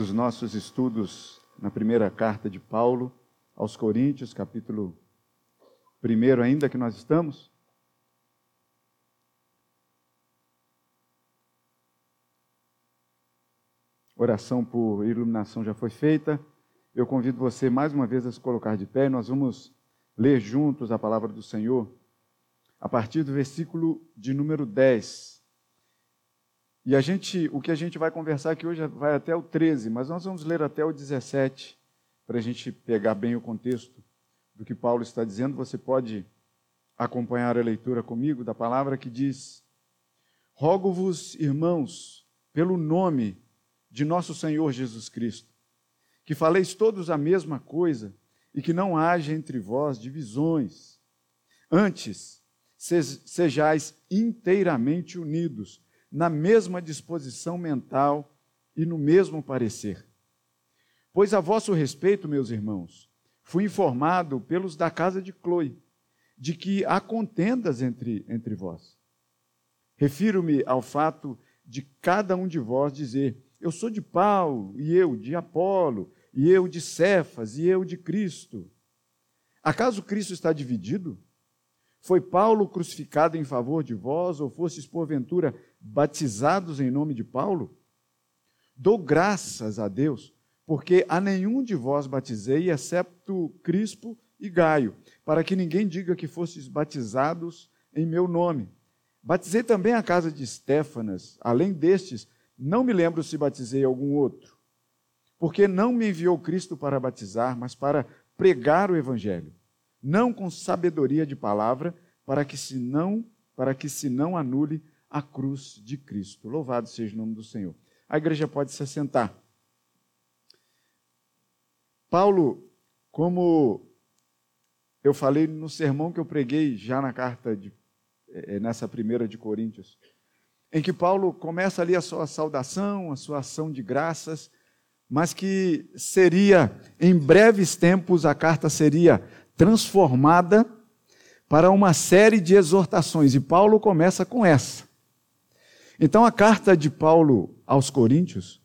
Os nossos estudos na primeira carta de Paulo aos Coríntios, capítulo 1 ainda que nós estamos. Oração por iluminação já foi feita. Eu convido você mais uma vez a se colocar de pé. Nós vamos ler juntos a palavra do Senhor a partir do versículo de número 10. E a gente, o que a gente vai conversar aqui hoje vai até o 13, mas nós vamos ler até o 17, para a gente pegar bem o contexto do que Paulo está dizendo. Você pode acompanhar a leitura comigo da palavra que diz: Rogo-vos, irmãos, pelo nome de nosso Senhor Jesus Cristo, que faleis todos a mesma coisa e que não haja entre vós divisões. Antes, sejais inteiramente unidos na mesma disposição mental e no mesmo parecer. Pois a vosso respeito, meus irmãos, fui informado pelos da casa de Chloe de que há contendas entre, entre vós. Refiro-me ao fato de cada um de vós dizer: Eu sou de Paulo, e eu de Apolo, e eu de Cefas, e eu de Cristo. Acaso Cristo está dividido? Foi Paulo crucificado em favor de vós, ou fostes porventura batizados em nome de Paulo? Dou graças a Deus, porque a nenhum de vós batizei, excepto Crispo e Gaio, para que ninguém diga que fostes batizados em meu nome. Batizei também a casa de Estéfanas, além destes, não me lembro se batizei algum outro. Porque não me enviou Cristo para batizar, mas para pregar o evangelho não com sabedoria de palavra, para que se não, para que se não anule a cruz de Cristo. Louvado seja o nome do Senhor. A igreja pode se assentar. Paulo, como eu falei no sermão que eu preguei já na carta de, eh, nessa primeira de Coríntios, em que Paulo começa ali a sua saudação, a sua ação de graças, mas que seria, em breves tempos, a carta seria transformada para uma série de exortações, e Paulo começa com essa. Então, a carta de Paulo aos Coríntios,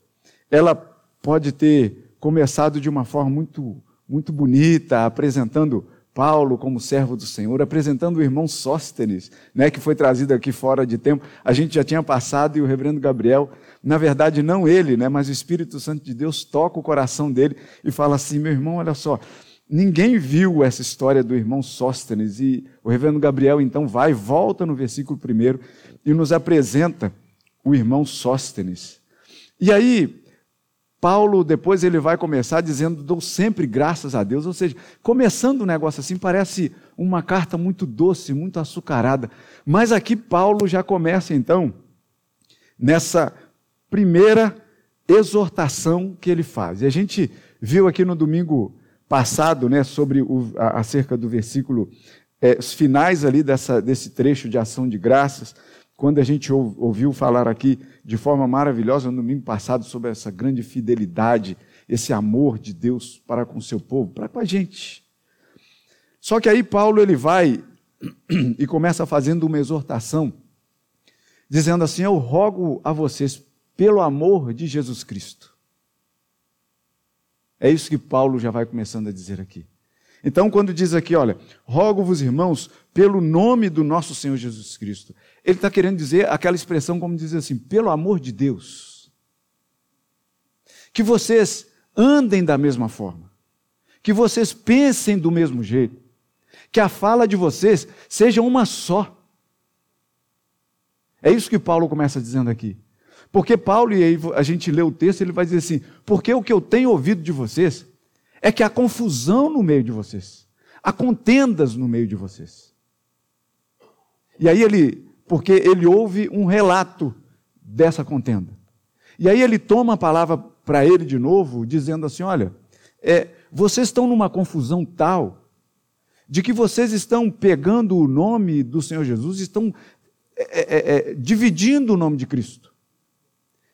ela pode ter começado de uma forma muito, muito bonita, apresentando Paulo como servo do Senhor, apresentando o irmão Sóstenes, né, que foi trazido aqui fora de tempo. A gente já tinha passado e o reverendo Gabriel, na verdade não ele, né, mas o Espírito Santo de Deus toca o coração dele e fala assim: meu irmão, olha só, Ninguém viu essa história do irmão Sóstenes e o reverendo Gabriel então vai, volta no versículo primeiro e nos apresenta o irmão Sóstenes. E aí, Paulo depois ele vai começar dizendo: dou sempre graças a Deus. Ou seja, começando um negócio assim, parece uma carta muito doce, muito açucarada. Mas aqui Paulo já começa então nessa primeira exortação que ele faz. E a gente viu aqui no domingo passado, né, sobre o, acerca do versículo, é, finais ali dessa, desse trecho de ação de graças, quando a gente ouviu falar aqui de forma maravilhosa no domingo passado sobre essa grande fidelidade, esse amor de Deus para com o seu povo, para com a gente. Só que aí Paulo ele vai e começa fazendo uma exortação, dizendo assim: Eu rogo a vocês, pelo amor de Jesus Cristo, é isso que Paulo já vai começando a dizer aqui. Então, quando diz aqui, olha, rogo-vos, irmãos, pelo nome do nosso Senhor Jesus Cristo, ele está querendo dizer aquela expressão como diz assim, pelo amor de Deus. Que vocês andem da mesma forma, que vocês pensem do mesmo jeito, que a fala de vocês seja uma só. É isso que Paulo começa dizendo aqui. Porque Paulo, e aí a gente lê o texto, ele vai dizer assim: porque o que eu tenho ouvido de vocês é que há confusão no meio de vocês, há contendas no meio de vocês. E aí ele, porque ele ouve um relato dessa contenda. E aí ele toma a palavra para ele de novo, dizendo assim: olha, é, vocês estão numa confusão tal de que vocês estão pegando o nome do Senhor Jesus, estão é, é, é, dividindo o nome de Cristo.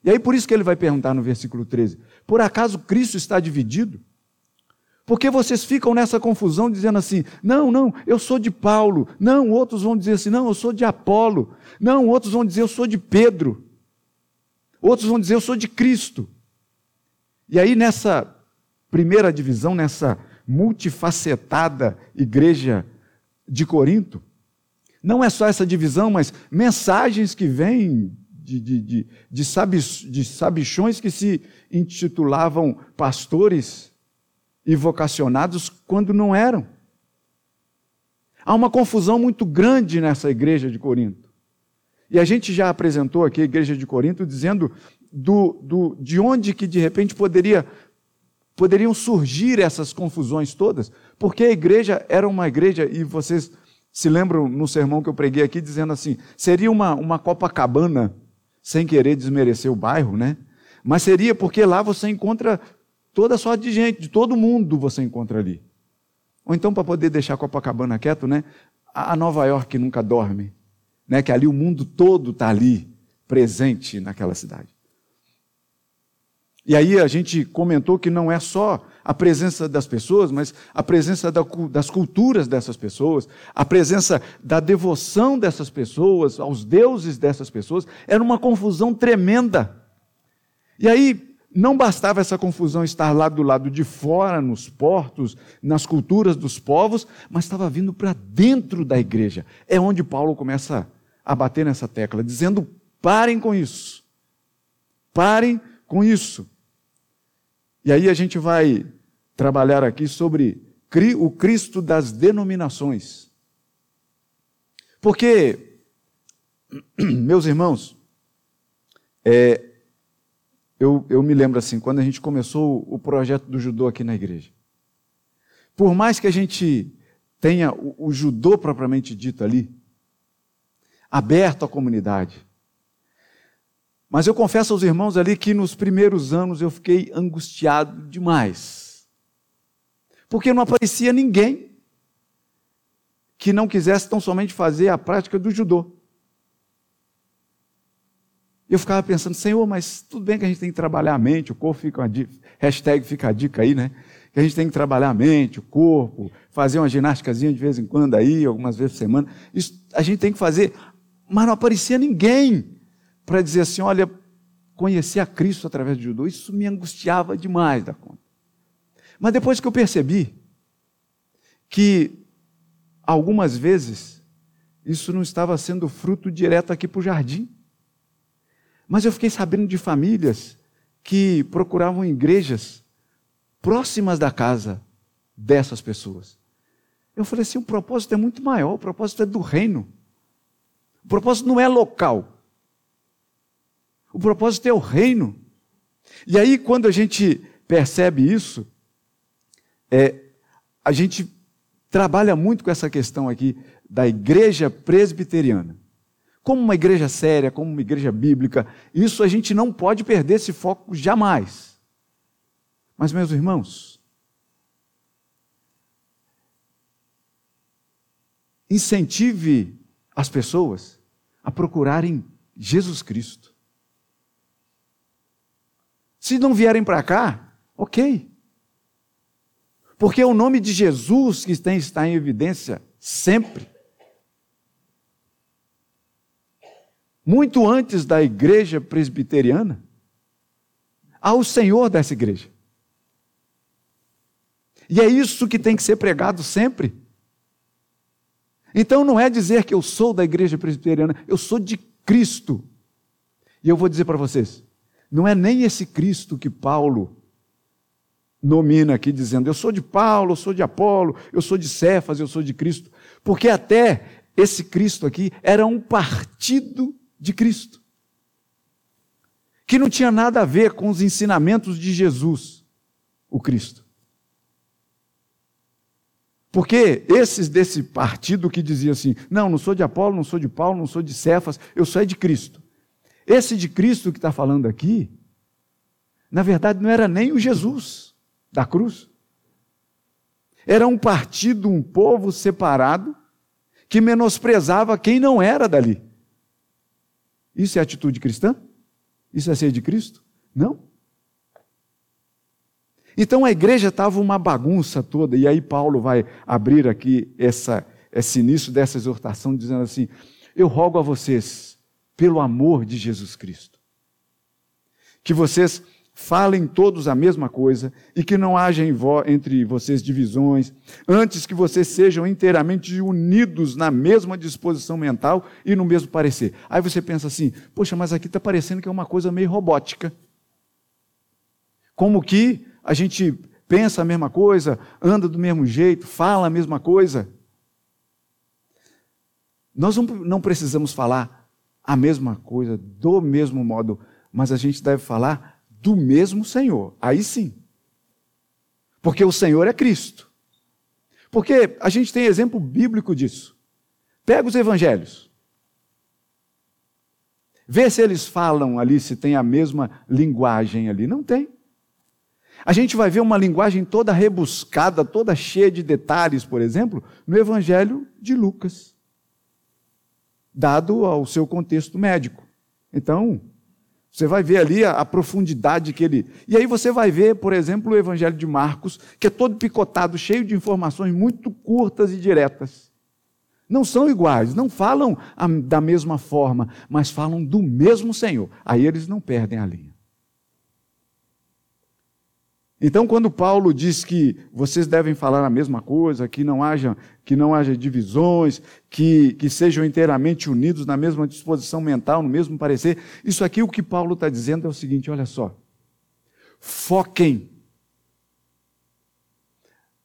E aí por isso que ele vai perguntar no versículo 13: Por acaso Cristo está dividido? Porque vocês ficam nessa confusão dizendo assim: não, não, eu sou de Paulo. Não, outros vão dizer assim: não, eu sou de Apolo. Não, outros vão dizer eu sou de Pedro. Outros vão dizer eu sou de Cristo. E aí, nessa primeira divisão, nessa multifacetada igreja de Corinto, não é só essa divisão, mas mensagens que vêm de, de, de, de, sabichões que se intitulavam pastores e vocacionados quando não eram. Há uma confusão muito grande nessa igreja de Corinto. E a gente já apresentou aqui a igreja de Corinto dizendo do, do, de onde que de repente poderia, poderiam surgir essas confusões todas, porque a igreja era uma igreja, e vocês se lembram no sermão que eu preguei aqui, dizendo assim: seria uma, uma Copacabana, sem querer desmerecer o bairro, né? Mas seria porque lá você encontra toda sorte de gente, de todo mundo você encontra ali. Ou então, para poder deixar Copacabana quieto, né? A Nova York nunca dorme, né? Que ali o mundo todo está ali, presente naquela cidade. E aí a gente comentou que não é só a presença das pessoas, mas a presença das culturas dessas pessoas, a presença da devoção dessas pessoas, aos deuses dessas pessoas, era uma confusão tremenda. E aí não bastava essa confusão estar lá do lado de fora, nos portos, nas culturas dos povos, mas estava vindo para dentro da igreja. É onde Paulo começa a bater nessa tecla, dizendo: parem com isso. Parem com isso. E aí a gente vai trabalhar aqui sobre o Cristo das denominações. Porque, meus irmãos, é, eu, eu me lembro assim, quando a gente começou o projeto do judô aqui na igreja. Por mais que a gente tenha o, o judô propriamente dito ali, aberto à comunidade, mas eu confesso aos irmãos ali que nos primeiros anos eu fiquei angustiado demais. Porque não aparecia ninguém que não quisesse tão somente fazer a prática do judô. Eu ficava pensando, Senhor, mas tudo bem que a gente tem que trabalhar a mente, o corpo fica uma dica, hashtag fica a dica aí, né? Que a gente tem que trabalhar a mente, o corpo, fazer uma ginásticazinha de vez em quando aí, algumas vezes por semana. Isso a gente tem que fazer, mas não aparecia ninguém para dizer assim: olha, conhecer a Cristo através do judô, isso me angustiava demais da conta. Mas depois que eu percebi que algumas vezes isso não estava sendo fruto direto aqui para o jardim, mas eu fiquei sabendo de famílias que procuravam igrejas próximas da casa dessas pessoas. Eu falei assim: o propósito é muito maior, o propósito é do reino. O propósito não é local. O propósito é o reino. E aí, quando a gente percebe isso, é, a gente trabalha muito com essa questão aqui da igreja presbiteriana. Como uma igreja séria, como uma igreja bíblica, isso a gente não pode perder esse foco jamais. Mas, meus irmãos, incentive as pessoas a procurarem Jesus Cristo. Se não vierem para cá, ok. Porque é o nome de Jesus que está em evidência sempre. Muito antes da igreja presbiteriana, há o Senhor dessa igreja. E é isso que tem que ser pregado sempre. Então não é dizer que eu sou da igreja presbiteriana, eu sou de Cristo. E eu vou dizer para vocês: não é nem esse Cristo que Paulo nomina aqui, dizendo: Eu sou de Paulo, eu sou de Apolo, eu sou de Cefas, eu sou de Cristo. Porque até esse Cristo aqui era um partido de Cristo, que não tinha nada a ver com os ensinamentos de Jesus, o Cristo. Porque esses desse partido que dizia assim: não, não sou de Apolo, não sou de Paulo, não sou de Cefas, eu sou é de Cristo. Esse de Cristo que está falando aqui, na verdade não era nem o Jesus da cruz. Era um partido, um povo separado, que menosprezava quem não era dali. Isso é atitude cristã? Isso é ser de Cristo? Não. Então a igreja estava uma bagunça toda, e aí Paulo vai abrir aqui essa, esse início dessa exortação, dizendo assim: Eu rogo a vocês, pelo amor de Jesus Cristo. Que vocês falem todos a mesma coisa e que não haja entre vocês divisões, antes que vocês sejam inteiramente unidos na mesma disposição mental e no mesmo parecer. Aí você pensa assim: poxa, mas aqui está parecendo que é uma coisa meio robótica. Como que a gente pensa a mesma coisa, anda do mesmo jeito, fala a mesma coisa. Nós não precisamos falar a mesma coisa do mesmo modo, mas a gente deve falar do mesmo Senhor. Aí sim. Porque o Senhor é Cristo. Porque a gente tem exemplo bíblico disso. Pega os evangelhos. Vê se eles falam ali, se tem a mesma linguagem ali. Não tem. A gente vai ver uma linguagem toda rebuscada, toda cheia de detalhes, por exemplo, no Evangelho de Lucas, dado ao seu contexto médico. Então, você vai ver ali a, a, profundidade que ele. E aí você vai ver, por exemplo, o Evangelho de Marcos, que é todo picotado, cheio de informações muito curtas e diretas. Não são iguais, não falam a, da mesma forma, mas falam do mesmo Senhor. Aí eles não perdem a linha. Então, quando Paulo diz que vocês devem falar a mesma coisa, que não haja, que não haja divisões, que, que sejam inteiramente unidos na mesma disposição mental, no mesmo parecer, isso aqui o que Paulo está dizendo é o seguinte: olha só. Foquem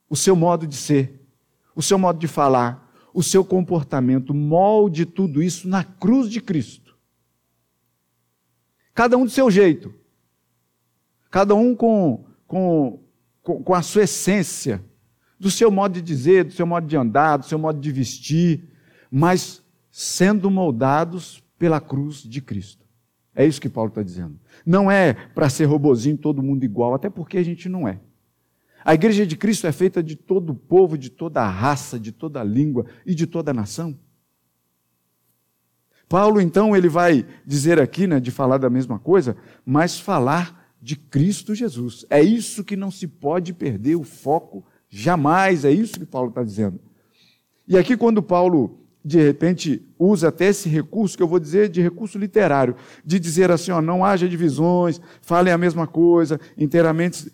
o seu modo de ser, o seu modo de falar, o seu comportamento, molde tudo isso na cruz de Cristo. Cada um do seu jeito, cada um com com, com, com a sua essência, do seu modo de dizer, do seu modo de andar, do seu modo de vestir, mas sendo moldados pela cruz de Cristo. É isso que Paulo está dizendo. Não é para ser robozinho todo mundo igual, até porque a gente não é. A igreja de Cristo é feita de todo o povo, de toda a raça, de toda a língua e de toda a nação. Paulo, então, ele vai dizer aqui, né, de falar da mesma coisa, mas falar de Cristo Jesus. É isso que não se pode perder o foco jamais, é isso que Paulo está dizendo. E aqui, quando Paulo, de repente, usa até esse recurso, que eu vou dizer de recurso literário, de dizer assim, ó, não haja divisões, falem a mesma coisa, inteiramente.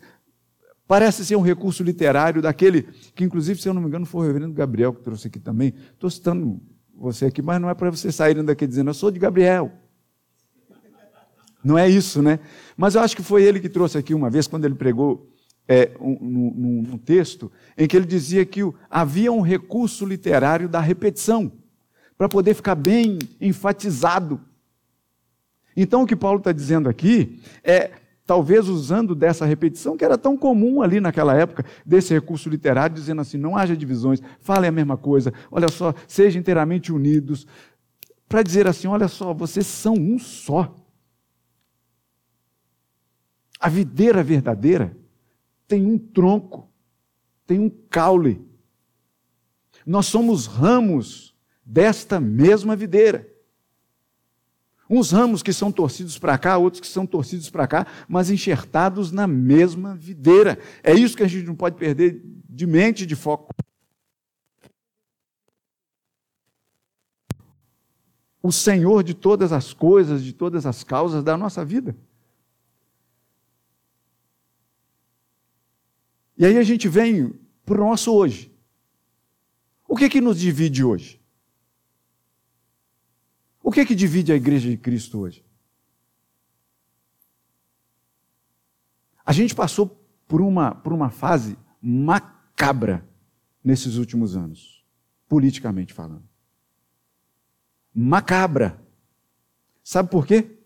Parece ser um recurso literário daquele que, inclusive, se eu não me engano, foi o reverendo Gabriel que trouxe aqui também. Estou citando você aqui, mas não é para você saírem daqui dizendo, eu sou de Gabriel. Não é isso, né? Mas eu acho que foi ele que trouxe aqui uma vez, quando ele pregou é, um, um, texto, em que ele dizia que havia um recurso literário da repetição, para poder ficar bem enfatizado. Então, o que Paulo está dizendo aqui é, talvez usando dessa repetição, que era tão comum ali naquela época, desse recurso literário, dizendo assim: não haja divisões, falem a mesma coisa, olha só, sejam inteiramente unidos, para dizer assim: olha só, vocês são um só. A videira verdadeira tem um tronco, tem um caule. Nós somos ramos desta mesma videira. Uns ramos que são torcidos para cá, outros que são torcidos para cá, mas enxertados na mesma videira. É isso que a gente não pode perder de mente, de foco. O Senhor de todas as coisas, de todas as causas da nossa vida. E aí a gente vem para o nosso hoje. O que que nos divide hoje? O que que divide a igreja de Cristo hoje? A gente passou por uma, por uma fase macabra nesses últimos anos, politicamente falando. Macabra. Sabe por quê?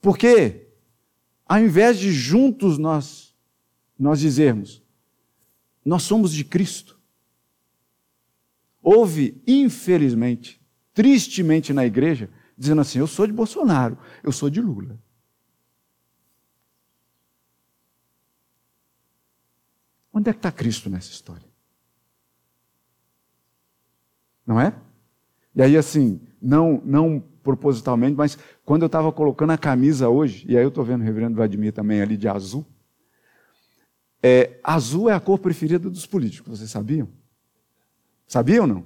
Porque, ao invés de juntos nós nós dizermos, nós somos de Cristo. Houve, infelizmente, tristemente na igreja, dizendo assim: eu sou de Bolsonaro, eu sou de Lula. Onde é que está Cristo nessa história? Não é? E aí, assim, não, não propositalmente, mas quando eu estava colocando a camisa hoje, e aí eu estou vendo o reverendo Vladimir também ali de azul, é, azul é a cor preferida dos políticos, vocês sabiam? Sabiam ou não?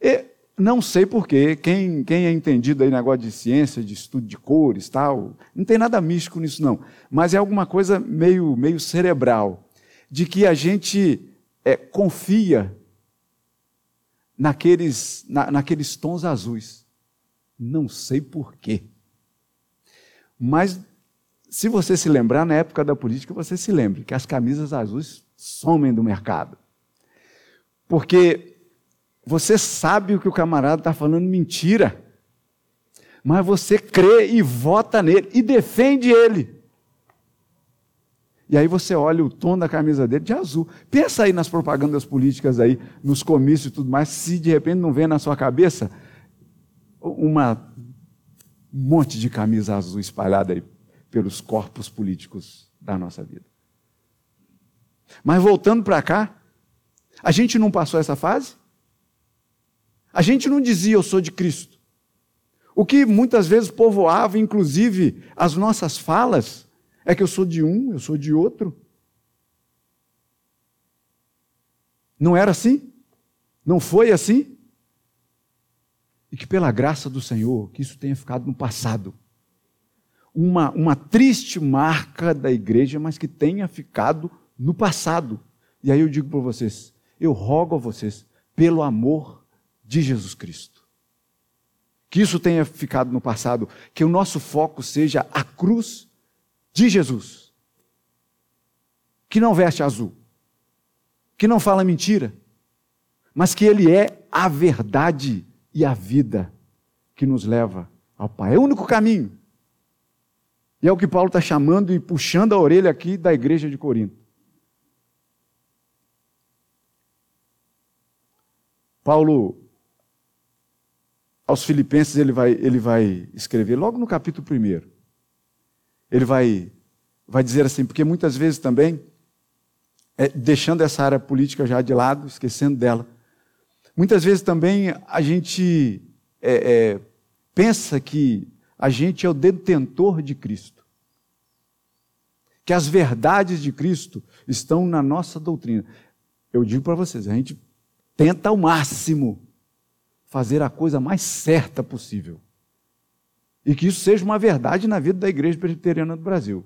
E Não sei porquê, quem, quem é entendido aí negócio de ciência, de estudo de cores tal, não tem nada místico nisso não, mas é alguma coisa meio, meio cerebral, de que a gente é, confia naqueles, na, naqueles tons azuis. Não sei porquê. Mas se você se lembrar, na época da política, você se lembre que as camisas azuis somem do mercado. Porque você sabe o que o camarada está falando mentira, mas você crê e vota nele e defende ele. E aí você olha o tom da camisa dele de azul. Pensa aí nas propagandas políticas aí, nos comícios e tudo mais, se de repente não vem na sua cabeça uma um monte de camisa azul espalhada aí pelos corpos políticos da nossa vida. Mas voltando para cá, a gente não passou essa fase? A gente não dizia eu sou de Cristo. O que muitas vezes povoava, inclusive, as nossas falas, é que eu sou de um, eu sou de outro. Não era assim? Não foi assim? E que pela graça do Senhor, que isso tenha ficado no passado. Uma, uma triste marca da igreja, mas que tenha ficado no passado. E aí eu digo para vocês, eu rogo a vocês, pelo amor de Jesus Cristo, que isso tenha ficado no passado, que o nosso foco seja a cruz de Jesus, que não veste azul, que não fala mentira, mas que Ele é a verdade e a vida que nos leva ao Pai. É o único caminho. E é o que Paulo está chamando e puxando a orelha aqui da igreja de Corinto. Paulo, aos Filipenses, ele vai, ele vai escrever logo no capítulo 1 ele vai, vai dizer assim, porque muitas vezes também, é, deixando essa área política já de lado, esquecendo dela, muitas vezes também a gente é, é, pensa que a gente é o detentor de Cristo. Que as verdades de Cristo estão na nossa doutrina. Eu digo para vocês, a gente tenta ao máximo fazer a coisa mais certa possível e que isso seja uma verdade na vida da Igreja Presbiteriana do Brasil.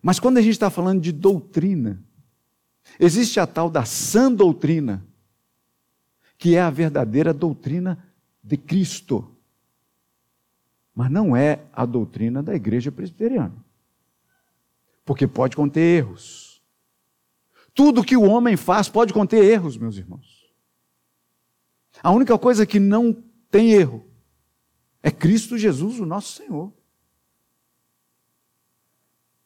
Mas quando a gente está falando de doutrina, existe a tal da sã doutrina, que é a verdadeira doutrina de Cristo. Mas não é a doutrina da Igreja Presbiteriana. Porque pode conter erros. Tudo que o homem faz pode conter erros, meus irmãos. A única coisa que não tem erro é Cristo Jesus, o nosso Senhor.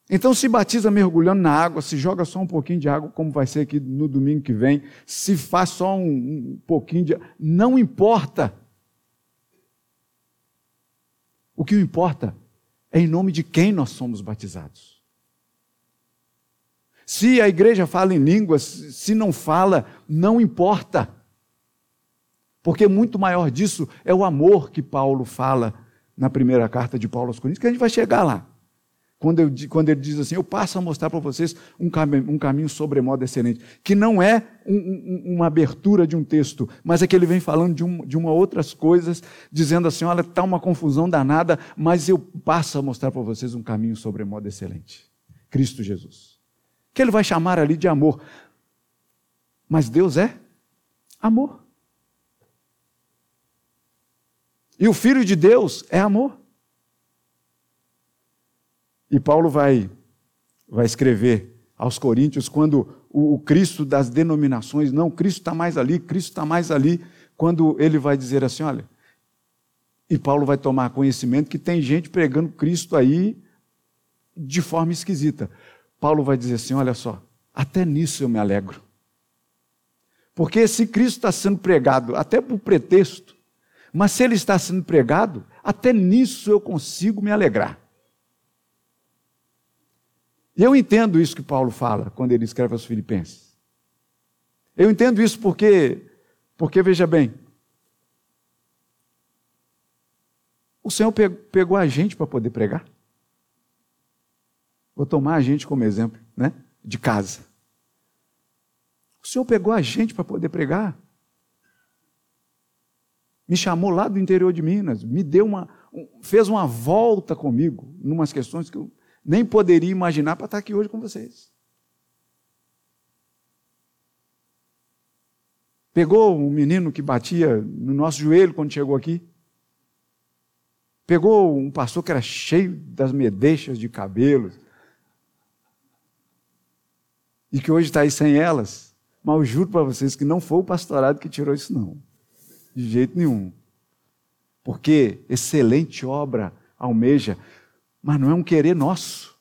Então se batiza mergulhando na água, se joga só um pouquinho de água, como vai ser aqui no domingo que vem, se faz só um, um pouquinho de. Não importa. O que importa é em nome de quem nós somos batizados. Se a igreja fala em línguas, se não fala, não importa. Porque muito maior disso é o amor que Paulo fala na primeira carta de Paulo aos Coríntios, que a gente vai chegar lá. Quando, eu, quando ele diz assim, eu passo a mostrar para vocês um caminho, um caminho sobremodo excelente, que não é um, um, uma abertura de um texto, mas é que ele vem falando de, um, de uma outras coisas, dizendo assim, olha, está uma confusão danada, mas eu passo a mostrar para vocês um caminho sobremodo excelente. Cristo Jesus. Que ele vai chamar ali de amor. Mas Deus é amor. E o Filho de Deus é amor. E Paulo vai, vai escrever aos Coríntios quando o, o Cristo das denominações, não, Cristo está mais ali, Cristo está mais ali, quando ele vai dizer assim: olha, e Paulo vai tomar conhecimento que tem gente pregando Cristo aí de forma esquisita. Paulo vai dizer assim: olha só, até nisso eu me alegro. Porque se Cristo está sendo pregado, até por pretexto, mas se ele está sendo pregado, até nisso eu consigo me alegrar. E eu entendo isso que Paulo fala quando ele escreve aos Filipenses. Eu entendo isso porque, porque veja bem, o Senhor pegou a gente para poder pregar. Vou tomar a gente como exemplo, né? De casa. O Senhor pegou a gente para poder pregar. Me chamou lá do interior de Minas, me deu uma, fez uma volta comigo, numas questões que eu nem poderia imaginar para estar aqui hoje com vocês. Pegou um menino que batia no nosso joelho quando chegou aqui. Pegou um pastor que era cheio das medeixas de cabelos. E que hoje está aí sem elas. Mas eu juro para vocês que não foi o pastorado que tirou isso, não. De jeito nenhum. Porque excelente obra almeja, mas não é um querer nosso.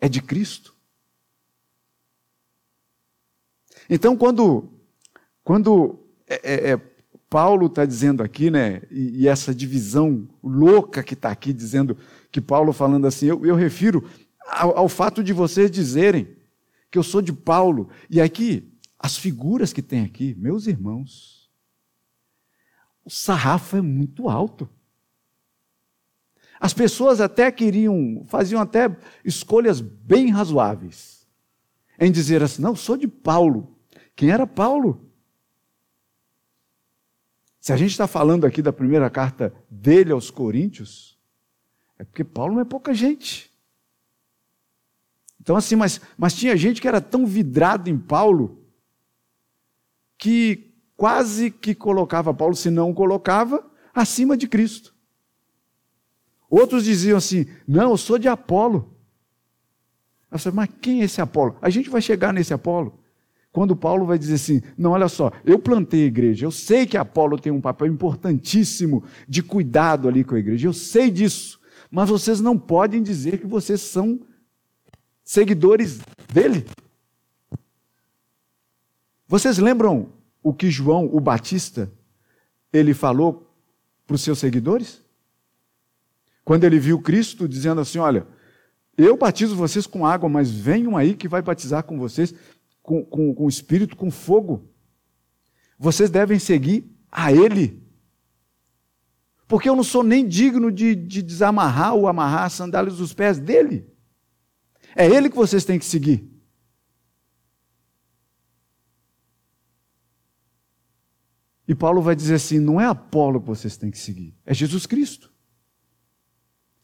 É de Cristo. Então, quando quando é, é, é Paulo está dizendo aqui, né, e, e, essa divisão louca que está aqui, dizendo que Paulo falando assim, eu, eu refiro ao, ao, fato de vocês dizerem que eu sou de Paulo. E aqui, as figuras que tem aqui, meus irmãos, o sarrafo é muito alto. As pessoas até queriam, faziam até escolhas bem razoáveis em dizer assim: não, sou de Paulo. Quem era Paulo? Se a gente está falando aqui da primeira carta dele aos Coríntios, é porque Paulo não é pouca gente. Então, assim, mas, mas tinha gente que era tão vidrado em Paulo que quase que colocava Paulo, se não colocava, acima de Cristo. Outros diziam assim: não, eu sou de Apolo. Eu falei, mas quem é esse Apolo? A gente vai chegar nesse Apolo. Quando Paulo vai dizer assim: não, olha só, eu plantei a igreja, eu sei que Apolo tem um papel importantíssimo de cuidado ali com a igreja, eu sei disso, mas vocês não podem dizer que vocês são seguidores dele. Vocês lembram o que João, o Batista, ele falou para os seus seguidores? Quando ele viu Cristo dizendo assim: Olha, eu batizo vocês com água, mas venham aí que vai batizar com vocês com, com, com o Espírito, com fogo. Vocês devem seguir a Ele. Porque eu não sou nem digno de, de desamarrar ou amarrar as sandálias dos pés dele. É Ele que vocês têm que seguir. E Paulo vai dizer assim: não é Apolo que vocês têm que seguir, é Jesus Cristo.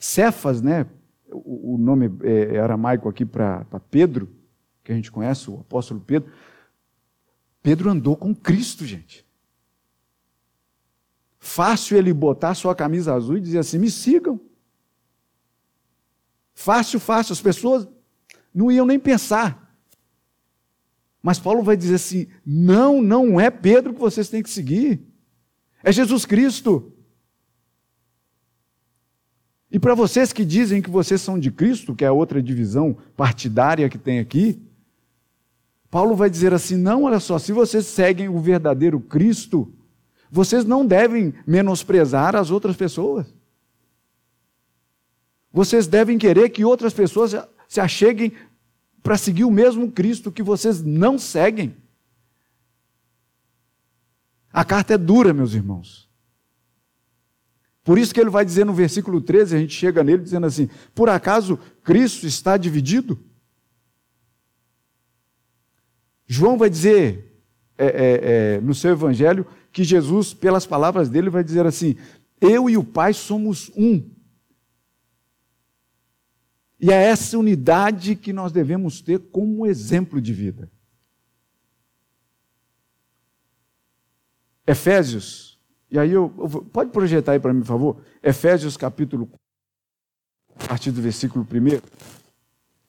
Cefas, né? O, nome é, aramaico aqui para Pedro, que a gente conhece, o apóstolo Pedro. Pedro andou com Cristo, gente. Fácil ele botar sua camisa azul e dizer assim: me sigam. Fácil, fácil. As pessoas não iam nem pensar. Mas Paulo vai dizer assim: não, não é Pedro que vocês têm que seguir. É Jesus Cristo. E para vocês que dizem que vocês são de Cristo, que é a outra divisão partidária que tem aqui, Paulo vai dizer assim: não, olha só, se vocês seguem o verdadeiro Cristo, vocês não devem menosprezar as outras pessoas. Vocês devem querer que outras pessoas se acheguem para seguir o mesmo Cristo que vocês não seguem. A carta é dura, meus irmãos. Por isso que ele vai dizer no versículo 13, a gente chega nele dizendo assim: Por acaso Cristo está dividido? João vai dizer é, é, é, no seu evangelho que Jesus, pelas palavras dele, vai dizer assim: Eu e o Pai somos um. E é essa unidade que nós devemos ter como exemplo de vida. Efésios, e aí eu, eu pode projetar aí para mim, por favor? Efésios capítulo a partir do versículo 1.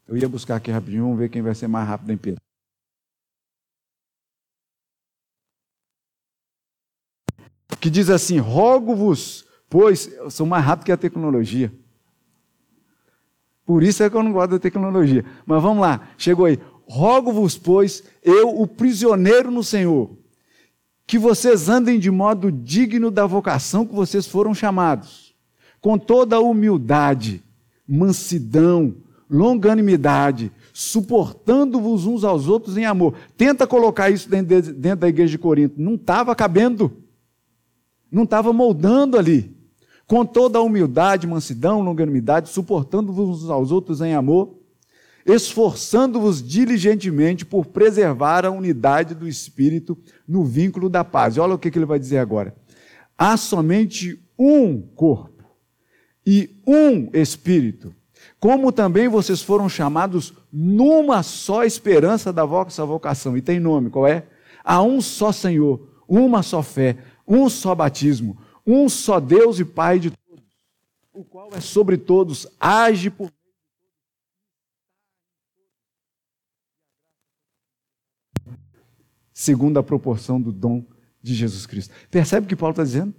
Eu ia buscar aqui rapidinho, vamos ver quem vai ser mais rápido em Pedro. que diz assim: Rogo-vos, pois, eu sou mais rápido que a tecnologia. Por isso é que eu não gosto da tecnologia. Mas vamos lá, chegou aí. Rogo-vos, pois, eu, o prisioneiro no Senhor, que vocês andem de modo digno da vocação que vocês foram chamados, com toda a humildade, mansidão, longanimidade, suportando-vos uns aos outros em amor. Tenta colocar isso dentro, dentro da igreja de Corinto. Não estava cabendo. Não estava moldando ali. Com toda a humildade, mansidão, longanimidade, suportando-vos uns aos outros em amor, esforçando-vos diligentemente por preservar a unidade do Espírito no vínculo da paz. E olha o que ele vai dizer agora. há somente um corpo e um espírito, como também vocês foram chamados numa só esperança da vossa vocação. E tem nome, qual é? Há um só Senhor, uma só fé, um só batismo, um só Deus e Pai de todos, o qual é sobre todos, age por segundo a proporção do dom de Jesus Cristo. Percebe o que Paulo está dizendo?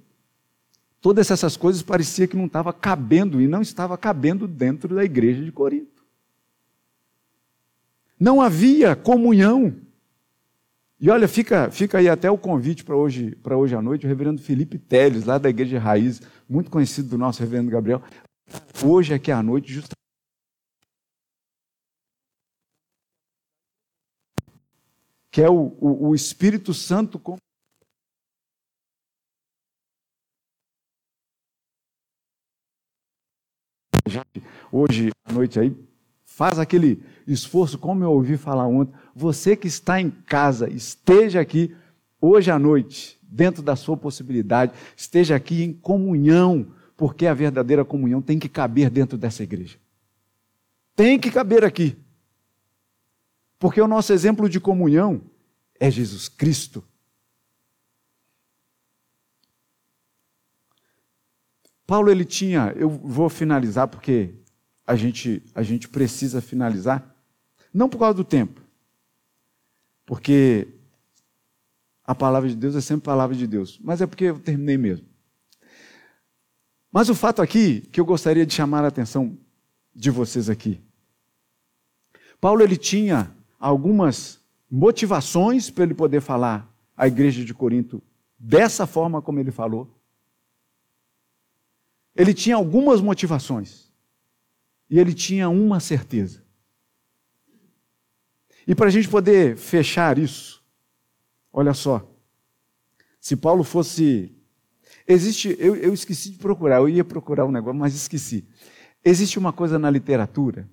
Todas essas coisas parecia que não estava cabendo e não estava cabendo dentro da igreja de Corinto. Não havia comunhão. E olha, fica, fica aí até o convite para hoje, hoje à noite, o reverendo Felipe Teles, lá da Igreja de Raiz, muito conhecido do nosso reverendo Gabriel. Hoje aqui à noite, justamente. Que é o, o, o Espírito Santo com gente hoje à noite aí, faz aquele esforço, como eu ouvi falar ontem. Você que está em casa, esteja aqui hoje à noite, dentro da sua possibilidade, esteja aqui em comunhão, porque a verdadeira comunhão tem que caber dentro dessa igreja. Tem que caber aqui. Porque o nosso exemplo de comunhão é Jesus Cristo. Paulo ele tinha, eu vou finalizar porque a gente a gente precisa finalizar, não por causa do tempo, porque a palavra de Deus é sempre palavra de Deus, mas é porque eu terminei mesmo. Mas o fato aqui que eu gostaria de chamar a atenção de vocês aqui. Paulo ele tinha algumas motivações para ele poder falar à igreja de Corinto dessa forma como ele falou ele tinha algumas motivações. E ele tinha uma certeza. E para a gente poder fechar isso, olha só. Se Paulo fosse. Existe. Eu, eu esqueci de procurar, eu ia procurar um negócio, mas esqueci. Existe uma coisa na literatura,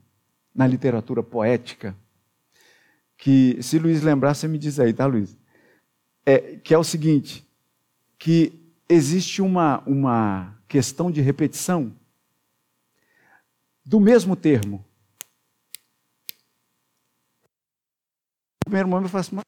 na literatura poética, que, se Luiz lembrar, você me diz aí, tá, Luiz? É, que é o seguinte: que existe uma, uma questão de repetição do mesmo termo. No primeiro momento eu faço, mas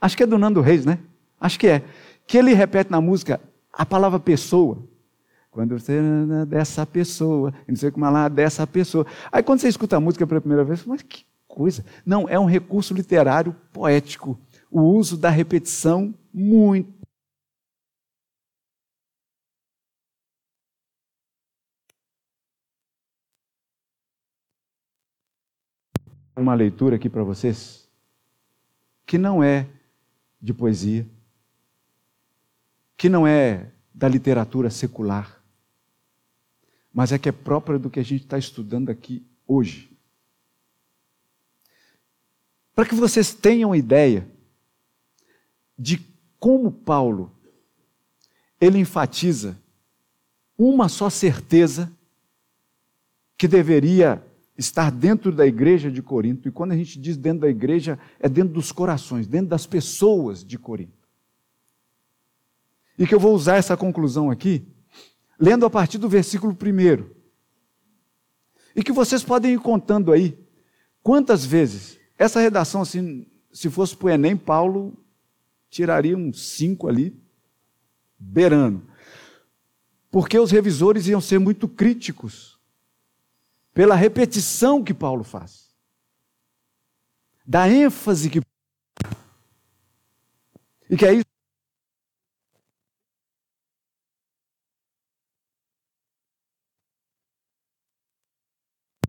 Acho que é do Nando Reis, né? Acho que é. Que ele repete na música a palavra pessoa. Quando você dessa pessoa, não sei como lá, dessa pessoa. Aí quando você escuta a música pela primeira vez, mas que coisa. Não, é um recurso literário poético. O uso da repetição muito. Uma leitura aqui para vocês que não é de poesia, que não é da literatura secular, mas é que é própria do que a gente está estudando aqui hoje. Para que vocês tenham ideia de como Paulo ele enfatiza uma só certeza que deveria estar dentro da igreja de Corinto. E quando a gente diz dentro da igreja, é dentro dos corações, dentro das pessoas de Corinto. E que eu vou usar essa conclusão aqui, lendo a partir do versículo 1. E que vocês podem ir contando aí quantas vezes essa redação, assim, se fosse para o Enem, Paulo tiraria uns cinco ali, beirando. Porque os revisores iam ser muito críticos pela repetição que Paulo faz, da ênfase que. E que é isso.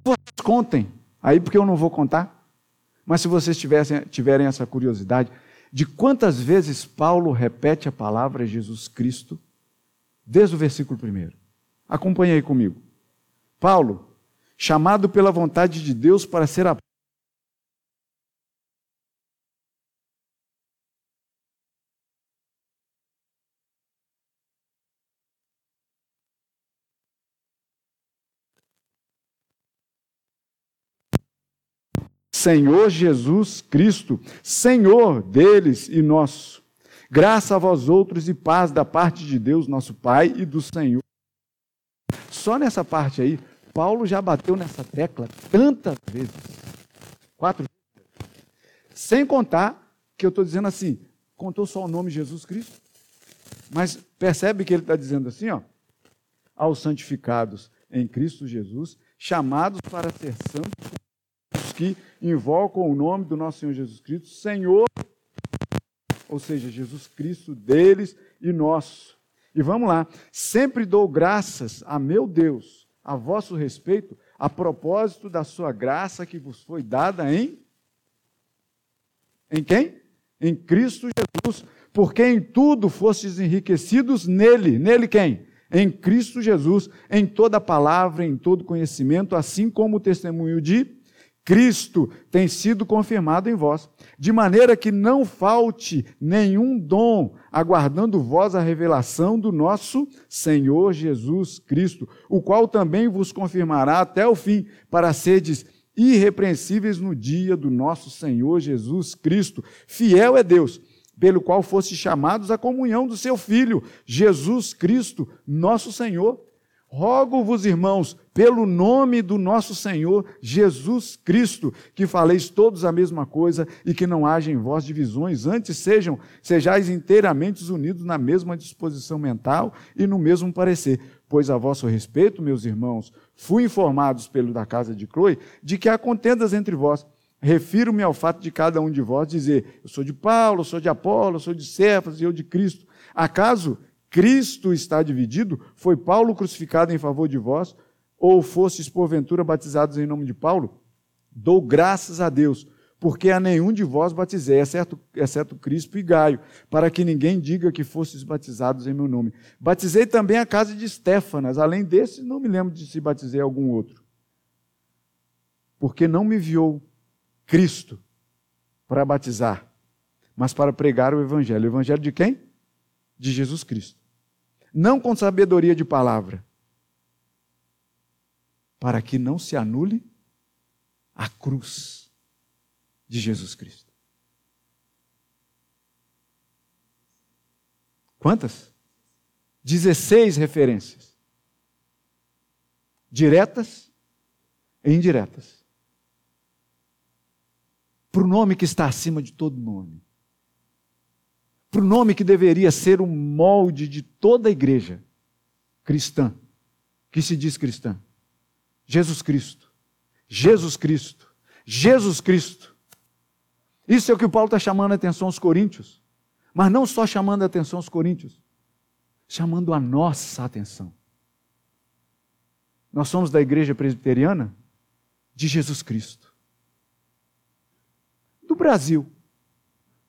Vocês contem, aí porque eu não vou contar, mas se vocês tivessem, tiverem essa curiosidade, de quantas vezes Paulo repete a palavra Jesus Cristo, desde o versículo 1. Acompanhe aí comigo. Paulo, chamado pela vontade de Deus para ser a Senhor Jesus Cristo, Senhor deles e nosso. Graça a vós outros e paz da parte de Deus, nosso Pai, e do Senhor. Só nessa parte aí, Paulo já bateu nessa tecla tantas vezes. Quatro. Sem contar que eu estou dizendo assim, contou só o nome Jesus Cristo. Mas percebe que ele está dizendo assim, ó, aos santificados em Cristo Jesus, chamados para ser santos, os que invocam o nome do nosso Senhor Jesus Cristo, Senhor, ou seja, Jesus Cristo deles e nosso. E vamos lá, sempre dou graças a meu Deus, a vosso respeito, a propósito da sua graça que vos foi dada em em quem? Em Cristo Jesus, porque em tudo fostes enriquecidos nele. Nele quem? Em Cristo Jesus, em toda palavra, em todo conhecimento, assim como o testemunho de Cristo tem sido confirmado em vós, de maneira que não falte nenhum dom, aguardando vós a revelação do nosso Senhor Jesus Cristo, o qual também vos confirmará até o fim, para seres irrepreensíveis no dia do nosso Senhor Jesus Cristo. Fiel é Deus pelo qual fosse chamados à comunhão do seu Filho, Jesus Cristo, nosso Senhor. Rogo-vos, irmãos, pelo nome do nosso Senhor Jesus Cristo, que faleis todos a mesma coisa e que não haja em vós divisões, antes sejam, sejais inteiramente unidos na mesma disposição mental e no mesmo parecer. Pois a vosso respeito, meus irmãos, fui informados pelo da casa de Chloe de que há contendas entre vós. Refiro-me ao fato de cada um de vós dizer: Eu sou de Paulo, eu sou de Apolo, eu sou de Cefas e eu de Cristo. Acaso Cristo está dividido? Foi Paulo crucificado em favor de vós? Ou fostes porventura batizados em nome de Paulo? Dou graças a Deus, porque a nenhum de vós batizei, exceto, exceto Crispo e Gaio, para que ninguém diga que fostes batizados em meu nome. Batizei também a casa de Estéfanas, além desse, não me lembro de se batizei algum outro. Porque não me enviou Cristo para batizar, mas para pregar o Evangelho. O Evangelho de quem? De Jesus Cristo. Não com sabedoria de palavra, para que não se anule a cruz de Jesus Cristo. Quantas? 16 referências. Diretas e indiretas para o nome que está acima de todo nome, para o nome que deveria ser o molde de toda a igreja cristã, que se diz cristã: Jesus Cristo. Jesus Cristo. Jesus Cristo. Isso é o que o Paulo está chamando a atenção aos coríntios. Mas não só chamando a atenção aos coríntios, chamando a nossa atenção. Nós somos da igreja presbiteriana de Jesus Cristo do Brasil,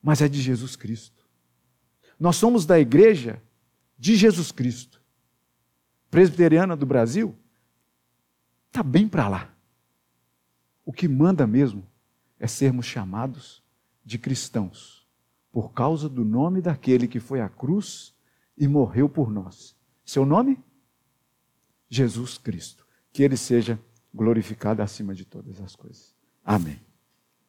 mas é de Jesus Cristo. Nós somos da igreja de Jesus Cristo. Presbiteriana do Brasil está bem para lá. O que manda mesmo é sermos chamados de cristãos, por causa do nome daquele que foi à cruz e morreu por nós. Seu nome? Jesus Cristo. Que ele seja glorificado acima de todas as coisas. Amém.